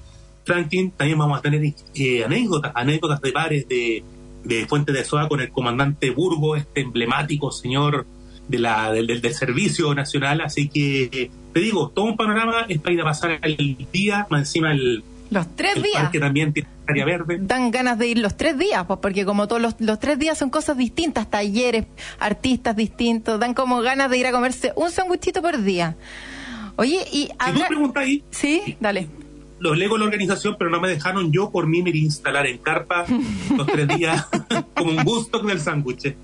Franklin. También vamos a tener eh, anécdotas, anécdotas de bares de, de Fuente de Soa con el comandante Burgo, este emblemático señor de la, del, del- del Servicio Nacional. Así que te digo, todo un panorama es para ir a pasar el día, más encima el, Los tres el días. parque también tiene área verde. Dan ganas de ir los tres días, pues porque como todos los, los tres días son cosas distintas, talleres, artistas distintos, dan como ganas de ir a comerse un sándwichito por día. Oye, y Si tú habrá... preguntas ahí, Sí, dale. los lego la organización, pero no me dejaron yo por mí me a instalar en carpa los tres días [laughs] como un gusto con el sándwich.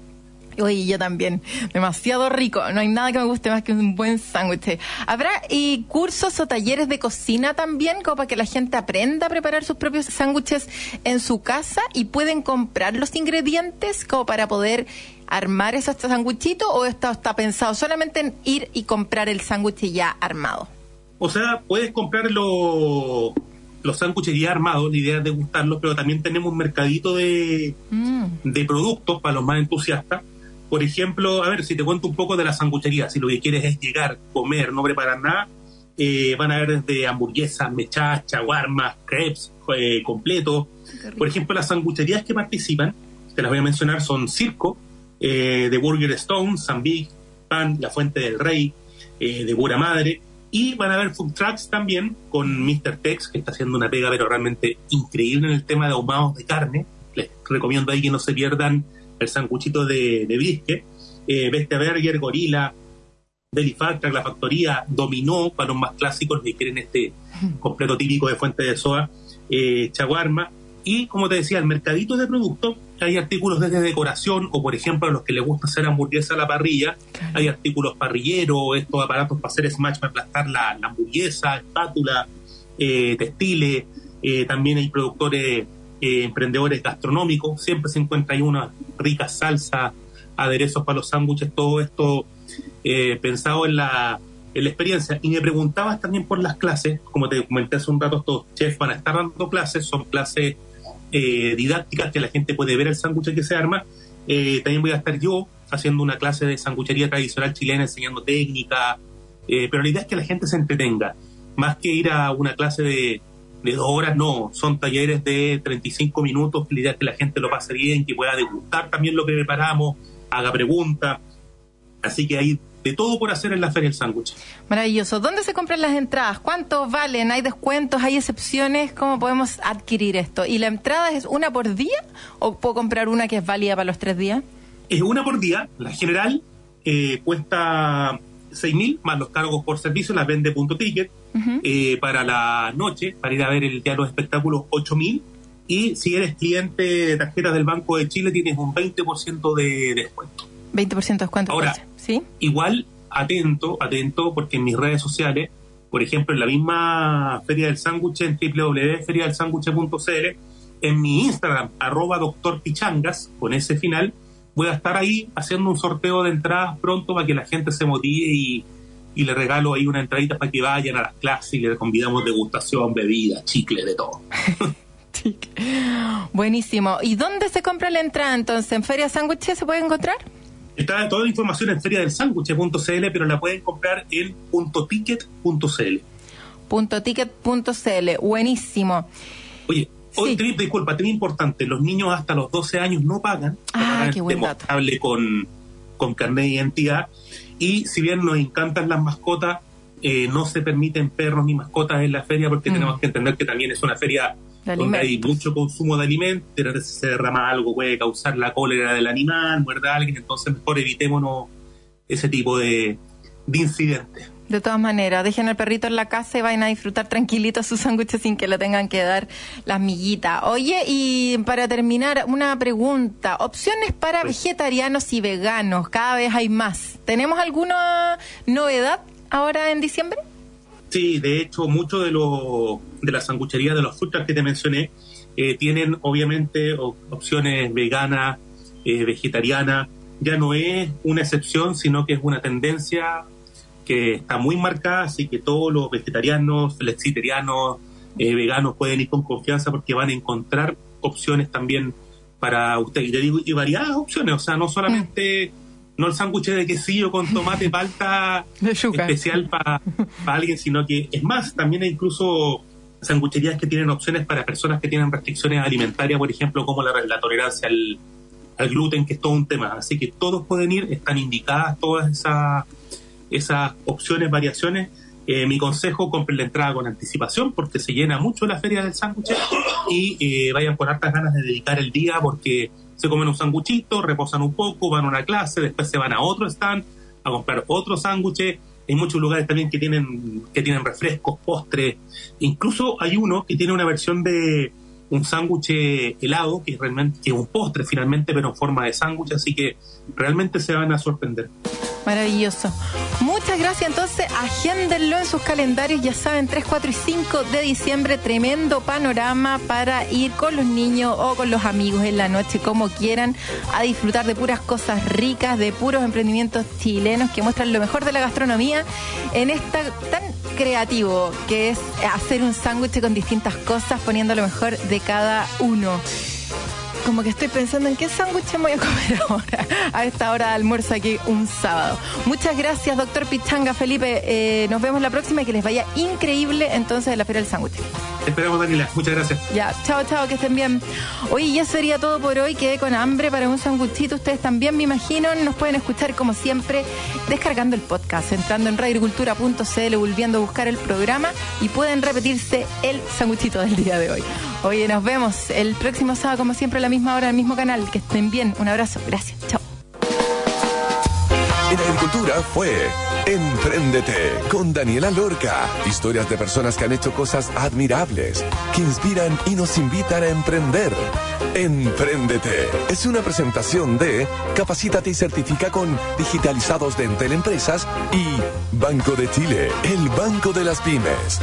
Oye, yo también. Demasiado rico. No hay nada que me guste más que un buen sándwich. ¿Habrá y cursos o talleres de cocina también, como para que la gente aprenda a preparar sus propios sándwiches en su casa y pueden comprar los ingredientes como para poder armar esos sándwichitos o está pensado solamente en ir y comprar el sándwich ya armado? O sea, puedes comprar los los sándwiches ya armados, la idea es degustarlos, pero también tenemos un mercadito de, Mm. de productos para los más entusiastas. Por ejemplo, a ver, si te cuento un poco de la sanguchería, si lo que quieres es llegar, comer, no preparar nada, eh, van a haber desde hamburguesas, mechas, chaguarmas, crepes eh, completos. Por ejemplo, las sangucherías que participan, te las voy a mencionar, son Circo, eh, de Burger Stone, Big, Pan, La Fuente del Rey, eh, de Pura Madre, y van a haber food trucks también con Mr. Tex, que está haciendo una pega pero realmente increíble en el tema de ahumados de carne. Les recomiendo ahí que no se pierdan el sanguchito de, de brisket. Eh, Bestia Burger, Gorila, Deli Fat Truck, La Factoría, Dominó, para los más clásicos que quieren este [laughs] completo típico de Fuente de Soa, eh, Chaguarma. Y como te decía, el mercadito de productos, hay artículos desde decoración o, por ejemplo, a los que les gusta hacer hamburguesa a la parrilla, hay artículos parrilleros, estos aparatos para hacer smash, para aplastar la, la hamburguesa, espátula, eh, textiles, eh, también hay productores, eh, emprendedores gastronómicos, siempre se encuentra ahí una rica salsa, aderezos para los sándwiches, todo esto eh, pensado en la, en la experiencia. Y me preguntabas también por las clases, como te comenté hace un rato, estos chefs van a estar dando clases, son clases eh, didácticas que la gente puede ver el sándwich que se arma. También voy a estar yo haciendo una clase de sanguchería tradicional chilena, enseñando técnica, pero la idea es que la gente se entretenga, más que ir a una clase de, de dos horas, no, son talleres de 35 minutos, la idea es que la gente lo pase bien, que pueda degustar también lo que preparamos, haga preguntas, así que hay de todo por hacer en la Feria del Sándwich. Maravilloso. ¿Dónde se compran las entradas? ¿Cuántos valen? ¿Hay descuentos? ¿Hay excepciones? ¿Cómo podemos adquirir esto? ¿Y la entrada es una por día o puedo comprar una que es válida para los tres días? Es una por día, la general eh, cuesta 6.000 más los cargos por servicio, la vende punto ticket. Eh, para la noche, para ir a ver el día de los espectáculos, 8.000. Y si eres cliente de tarjetas del Banco de Chile, tienes un 20% de descuento. 20% de descuento. Ahora, ¿sí? igual atento, atento, porque en mis redes sociales, por ejemplo, en la misma Feria del Sándwich, en www.feriadelsanguche.cl, en mi Instagram, arroba doctor Pichangas, con ese final, voy a estar ahí haciendo un sorteo de entradas pronto para que la gente se motive y, le regalo ahí una entradita para que vayan a las clases y le convidamos degustación, bebida, chicle, de todo. [laughs] Buenísimo. ¿Y dónde se compra la entrada entonces? ¿En Feria Sándwich se puede encontrar? Está toda la información en feria del feriadelsanguche.cl, pero la pueden comprar en puntoticket.cl. Puntoticket.cl, buenísimo. Oye, hoy disculpa, tenía importante, los niños hasta los 12 años no pagan. Ah, qué buen dato. con, con carnet de identidad. Y si bien nos encantan las mascotas, eh, no se permiten perros ni mascotas en la feria porque mm. tenemos que entender que también es una feria donde hay mucho consumo de alimentos, si se derrama algo puede causar la cólera del animal, muerde a alguien, entonces mejor evitémonos ese tipo de, incidentes. De todas maneras, dejen al perrito en la casa y vayan a disfrutar tranquilitos sus sándwiches sin que le tengan que dar las miguitas. Oye, y para terminar, una pregunta. Opciones para vegetarianos y veganos, cada vez hay más. ¿Tenemos alguna novedad ahora en diciembre? Sí, de hecho, mucho de, lo, de las sangucherías de los food que te mencioné eh, tienen obviamente opciones veganas, eh, vegetarianas. Ya no es una excepción, sino que es una tendencia que está muy marcada, así que todos los vegetarianos, flexitarianos, eh, veganos pueden ir con confianza porque van a encontrar opciones también para ustedes. Y te digo, y variadas opciones, o sea, no solamente no el sándwich de quesillo con tomate [laughs] palta especial para alguien, sino que es más, también hay incluso sangucherías que tienen opciones para personas que tienen restricciones alimentarias, por ejemplo, como la, tolerancia al, gluten, que es todo un tema. Así que todos pueden ir, están indicadas todas esas, esas opciones, variaciones. Eh, mi consejo, compren la entrada con anticipación porque se llena mucho la feria del sándwich y eh, vayan con hartas ganas de dedicar el día porque se comen un sanguchito, reposan un poco, van a una clase, después se van a otro stand a comprar otro sándwich. Hay muchos lugares también que tienen, que tienen refrescos, postres. Incluso hay uno que tiene una versión de un sándwich helado, que realmente que es un postre finalmente, pero en forma de sándwich, así que realmente se van a sorprender. Maravilloso. Muchas gracias. Entonces, agéndenlo en sus calendarios. Ya saben, 3, 4 y 5 de diciembre, tremendo panorama para ir con los niños o con los amigos en la noche, como quieran, a disfrutar de puras cosas ricas, de puros emprendimientos chilenos que muestran lo mejor de la gastronomía en esta tan creativo que es hacer un sándwich con distintas cosas, poniendo lo mejor de cada uno como que estoy pensando en qué sándwich voy a comer [laughs] ahora, a esta hora de almuerzo aquí un sábado. Muchas gracias, doctor Pichanga, Felipe. Eh, nos vemos la próxima y que les vaya increíble entonces en la Feria del Sándwich. Esperamos, Daniela. Muchas gracias. Ya, chao, chao, que estén bien. Hoy ya sería todo por hoy. Quedé con hambre para un sándwichito. Ustedes también, me imagino. Nos pueden escuchar, como siempre, descargando el podcast, entrando en radioagricultura.cl, volviendo a buscar el programa y pueden repetirse el sándwichito del día de hoy. Oye, nos vemos el próximo sábado, como siempre, a la misma hora, en el mismo canal. Que estén bien. Un abrazo. Gracias. Chao. En Agricultura fue Empréndete con Daniela Lorca. Historias de personas que han hecho cosas admirables, que inspiran y nos invitan a emprender. Empréndete es una presentación de Capacítate y certifica con digitalizados de Entel Empresas y Banco de Chile, el banco de las pymes.